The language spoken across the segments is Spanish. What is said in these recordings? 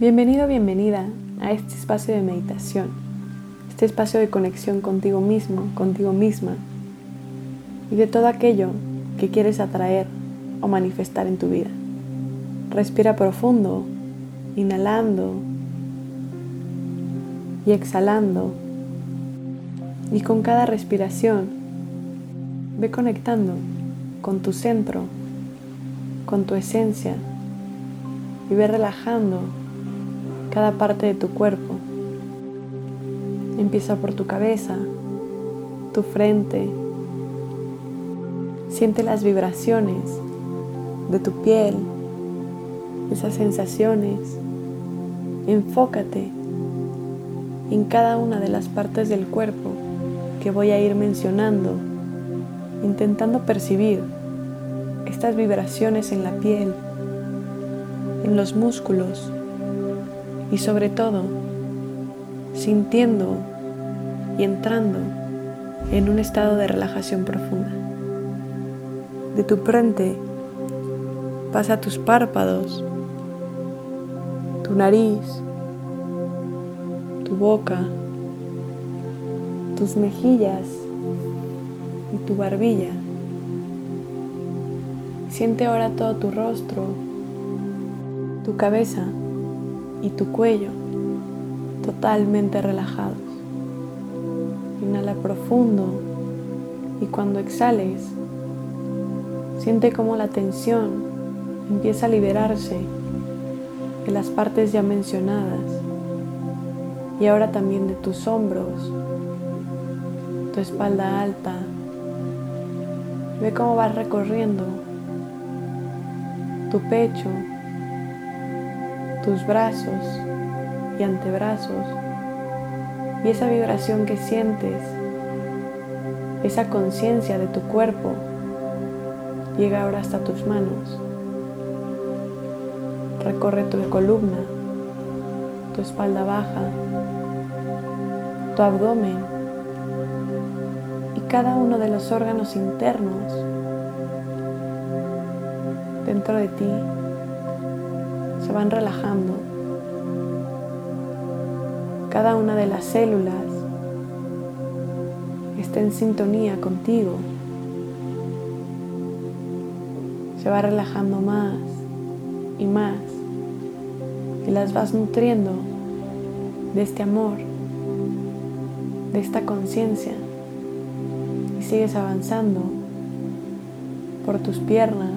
Bienvenido, bienvenida a este espacio de meditación, este espacio de conexión contigo mismo, contigo misma y de todo aquello que quieres atraer o manifestar en tu vida. Respira profundo, inhalando y exhalando. Y con cada respiración ve conectando con tu centro, con tu esencia y ve relajando cada parte de tu cuerpo. Empieza por tu cabeza, tu frente. Siente las vibraciones de tu piel, esas sensaciones. Enfócate en cada una de las partes del cuerpo que voy a ir mencionando, intentando percibir estas vibraciones en la piel, en los músculos, y sobre todo sintiendo y entrando en un estado de relajación profunda. De tu frente pasa tus párpados, tu nariz, tu boca, tus mejillas y tu barbilla. Siente ahora todo tu rostro, tu cabeza y tu cuello totalmente relajados. Inhala profundo y cuando exhales, siente como la tensión empieza a liberarse de las partes ya mencionadas y ahora también de tus hombros, tu espalda alta. Ve cómo vas recorriendo tu pecho, tus brazos y antebrazos y esa vibración que sientes, esa conciencia de tu cuerpo llega ahora hasta tus manos. Recorre tu columna, tu espalda baja, tu abdomen y cada uno de los órganos internos dentro de ti se van relajando. Cada una de las células está en sintonía contigo. Se va relajando más y más y las vas nutriendo de este amor, de esta conciencia y sigues avanzando por tus piernas,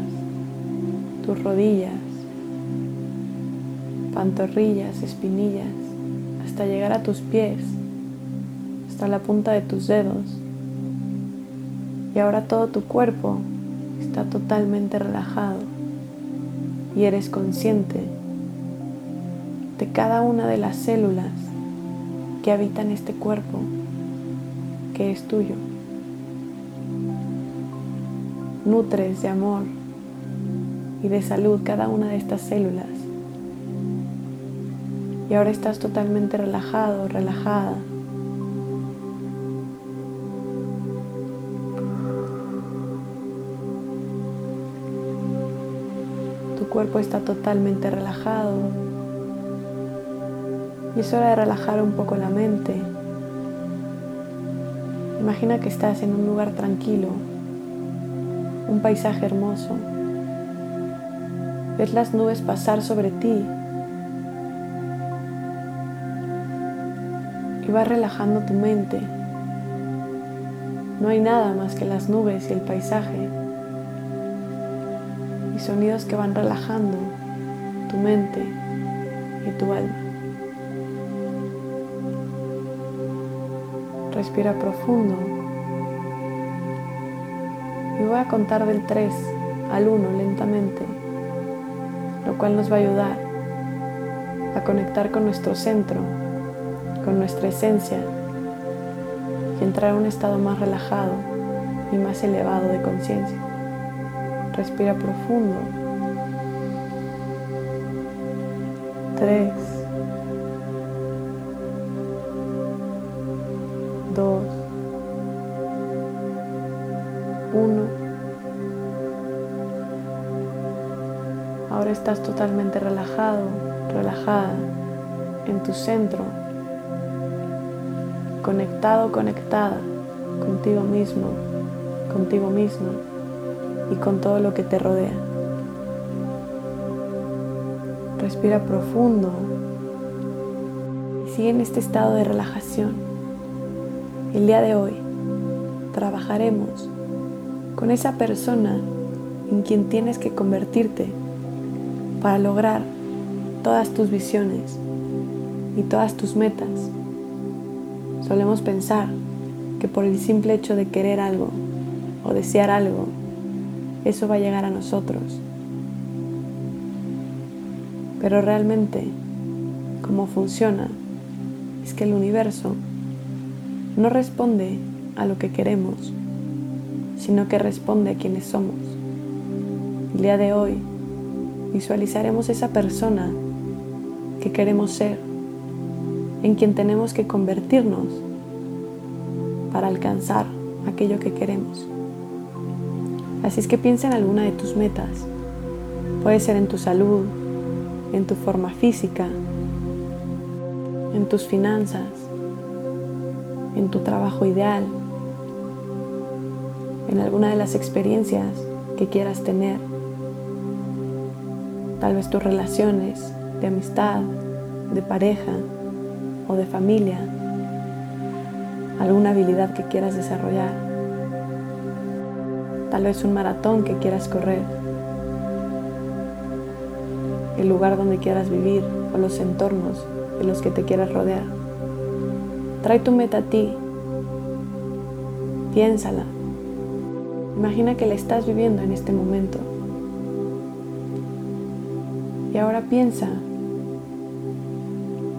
tus rodillas, pantorrillas, espinillas, hasta llegar a tus pies, hasta la punta de tus dedos. Y ahora todo tu cuerpo está totalmente relajado y eres consciente de cada una de las células que habitan este cuerpo que es tuyo. Nutres de amor y de salud cada una de estas células y ahora estás totalmente relajado, relajada. Tu cuerpo está totalmente relajado y es hora de relajar un poco la mente. Imagina que estás en un lugar tranquilo, un paisaje hermoso. Ves las nubes pasar sobre ti y vas relajando tu mente. No hay nada más que las nubes y el paisaje y sonidos que van relajando tu mente y tu alma. Respira profundo y voy a contar del 3 al 1 lentamente, lo cual nos va a ayudar a conectar con nuestro centro con nuestra esencia y entrar a un estado más relajado y más elevado de conciencia. Respira profundo. Tres. Dos. Uno. Ahora estás totalmente relajado, relajada en tu centro, conectado, conectada contigo mismo, contigo mismo y con todo lo que te rodea. Respira profundo y sigue en este estado de relajación. El día de hoy trabajaremos con esa persona en quien tienes que convertirte para lograr todas tus visiones y todas tus metas. Solemos pensar que por el simple hecho de querer algo o desear algo, eso va a llegar a nosotros. Pero realmente, cómo funciona, es que el universo no responde a lo que queremos, sino que responde a quienes somos. El día de hoy visualizaremos esa persona que queremos ser, en quien tenemos que convertirnos para alcanzar aquello que queremos. Así es que piensa en alguna de tus metas. Puede ser en tu salud, en tu forma física, en tus finanzas, en tu trabajo ideal, en alguna de las experiencias que quieras tener, tal vez tus relaciones de amistad, de pareja de familia, alguna habilidad que quieras desarrollar, tal vez un maratón que quieras correr, el lugar donde quieras vivir o los entornos en los que te quieras rodear. Trae tu meta a ti, piénsala, imagina que la estás viviendo en este momento. Y ahora piensa,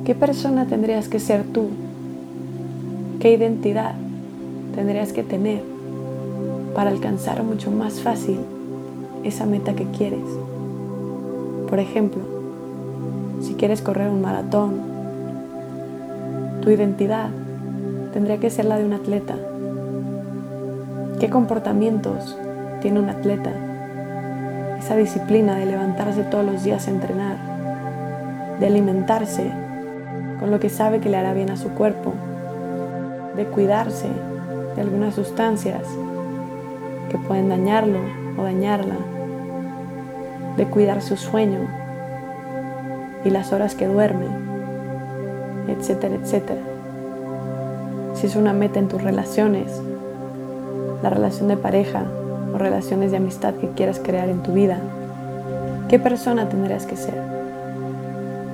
¿qué persona tendrías que ser tú? ¿Qué identidad tendrías que tener para alcanzar mucho más fácil esa meta que quieres? Por ejemplo, si quieres correr un maratón, tu identidad tendría que ser la de un atleta. ¿Qué comportamientos tiene un atleta? esa disciplina de levantarse todos los días a entrenar, de alimentarse con lo que sabe que le hará bien a su cuerpo, de cuidarse de algunas sustancias que pueden dañarlo o dañarla, de cuidar su sueño y las horas que duerme, etcétera, etcétera. Si es una meta en tus relaciones, la relación de pareja, o relaciones de amistad que quieras crear en tu vida, ¿qué persona tendrías que ser?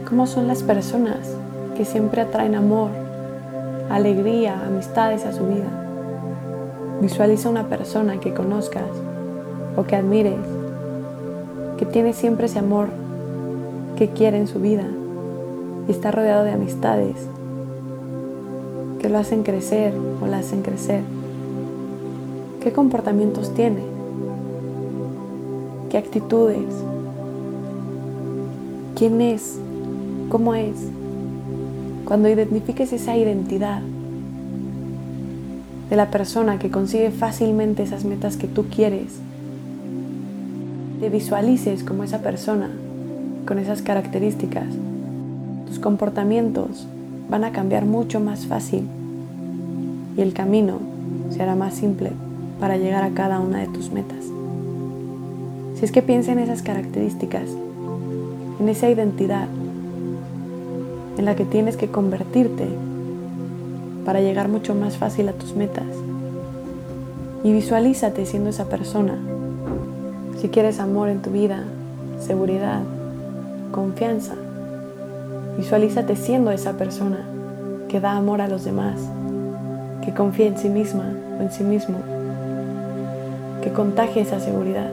¿Cómo son las personas que siempre atraen amor, alegría, amistades a su vida? Visualiza una persona que conozcas o que admires, que tiene siempre ese amor que quiere en su vida y está rodeado de amistades que lo hacen crecer o la hacen crecer. ¿Qué comportamientos tiene? ¿Qué actitudes? ¿Quién es? ¿Cómo es? Cuando identifiques esa identidad de la persona que consigue fácilmente esas metas que tú quieres, te visualices como esa persona con esas características, tus comportamientos van a cambiar mucho más fácil y el camino se hará más simple para llegar a cada una de tus metas. Si es que piensa en esas características, en esa identidad en la que tienes que convertirte para llegar mucho más fácil a tus metas. Y visualízate siendo esa persona. Si quieres amor en tu vida, seguridad, confianza, visualízate siendo esa persona que da amor a los demás, que confía en sí misma o en sí mismo que contagie esa seguridad.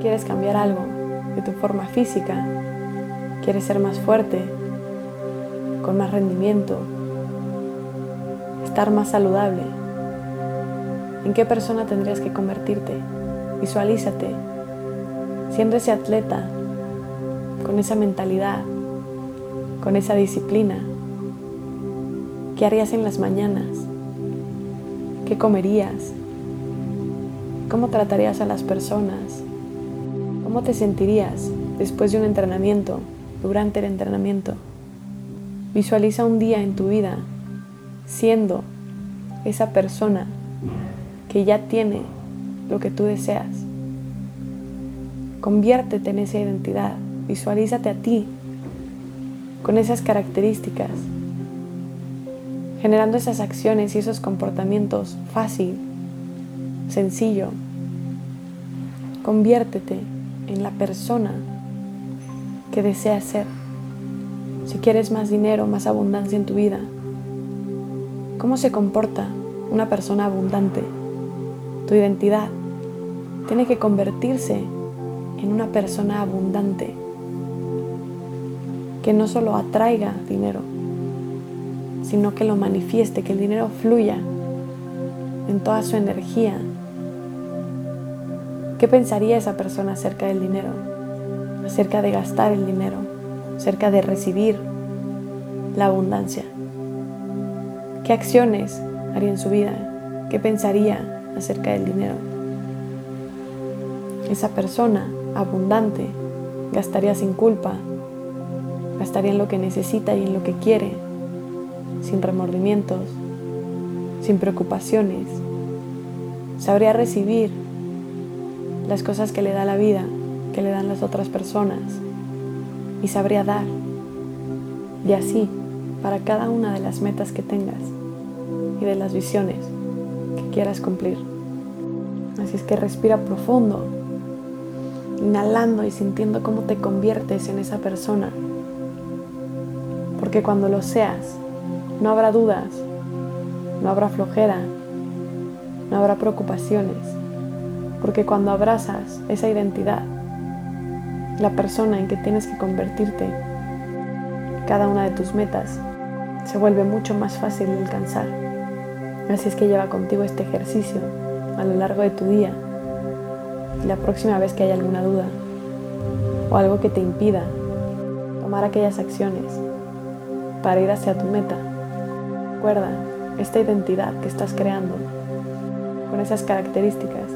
¿Quieres cambiar algo de tu forma física? ¿Quieres ser más fuerte? ¿Con más rendimiento? ¿Estar más saludable? ¿En qué persona tendrías que convertirte? Visualízate siendo ese atleta, con esa mentalidad, con esa disciplina. ¿Qué harías en las mañanas? ¿Qué comerías? ¿Cómo tratarías a las personas? ¿Cómo te sentirías después de un entrenamiento, durante el entrenamiento? Visualiza un día en tu vida siendo esa persona que ya tiene lo que tú deseas. Conviértete en esa identidad, visualízate a ti con esas características, generando esas acciones y esos comportamientos fácil, sencillo. Conviértete en la persona que deseas ser. Si quieres más dinero, más abundancia en tu vida, ¿cómo se comporta una persona abundante? Tu identidad tiene que convertirse en una persona abundante que no solo atraiga dinero, sino que lo manifieste, que el dinero fluya en toda su energía. ¿Qué pensaría esa persona acerca del dinero? Acerca de gastar el dinero, acerca de recibir la abundancia. ¿Qué acciones haría en su vida? ¿Qué pensaría acerca del dinero? Esa persona abundante gastaría sin culpa, gastaría en lo que necesita y en lo que quiere, sin remordimientos, sin preocupaciones. Sabría recibir las cosas que le da la vida, que le dan las otras personas, y sabría dar. Y así, para cada una de las metas que tengas y de las visiones que quieras cumplir. Así es que respira profundo, inhalando y sintiendo cómo te conviertes en esa persona porque cuando lo seas, no habrá dudas, no habrá flojera, no habrá preocupaciones, porque cuando abrazas esa identidad, la persona en que tienes que convertirte, cada una de tus metas, se vuelve mucho más fácil de alcanzar. Así es que lleva contigo este ejercicio a lo largo de tu día y la próxima vez que haya alguna duda o algo que te impida tomar aquellas acciones para ir hacia tu meta. Recuerda esta identidad que estás creando con esas características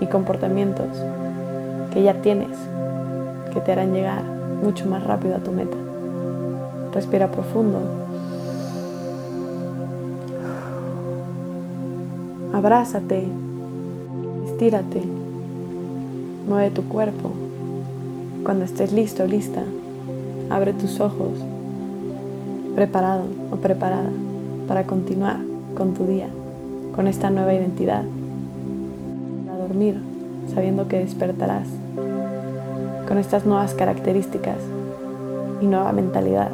y comportamientos que ya tienes que te harán llegar mucho más rápido a tu meta. Respira profundo. Abrázate, estírate, mueve tu cuerpo. Cuando estés listo, lista, abre tus ojos preparado o preparada para continuar con tu día, con esta nueva identidad, a dormir sabiendo que despertarás con estas nuevas características y nueva mentalidad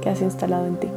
que has instalado en ti.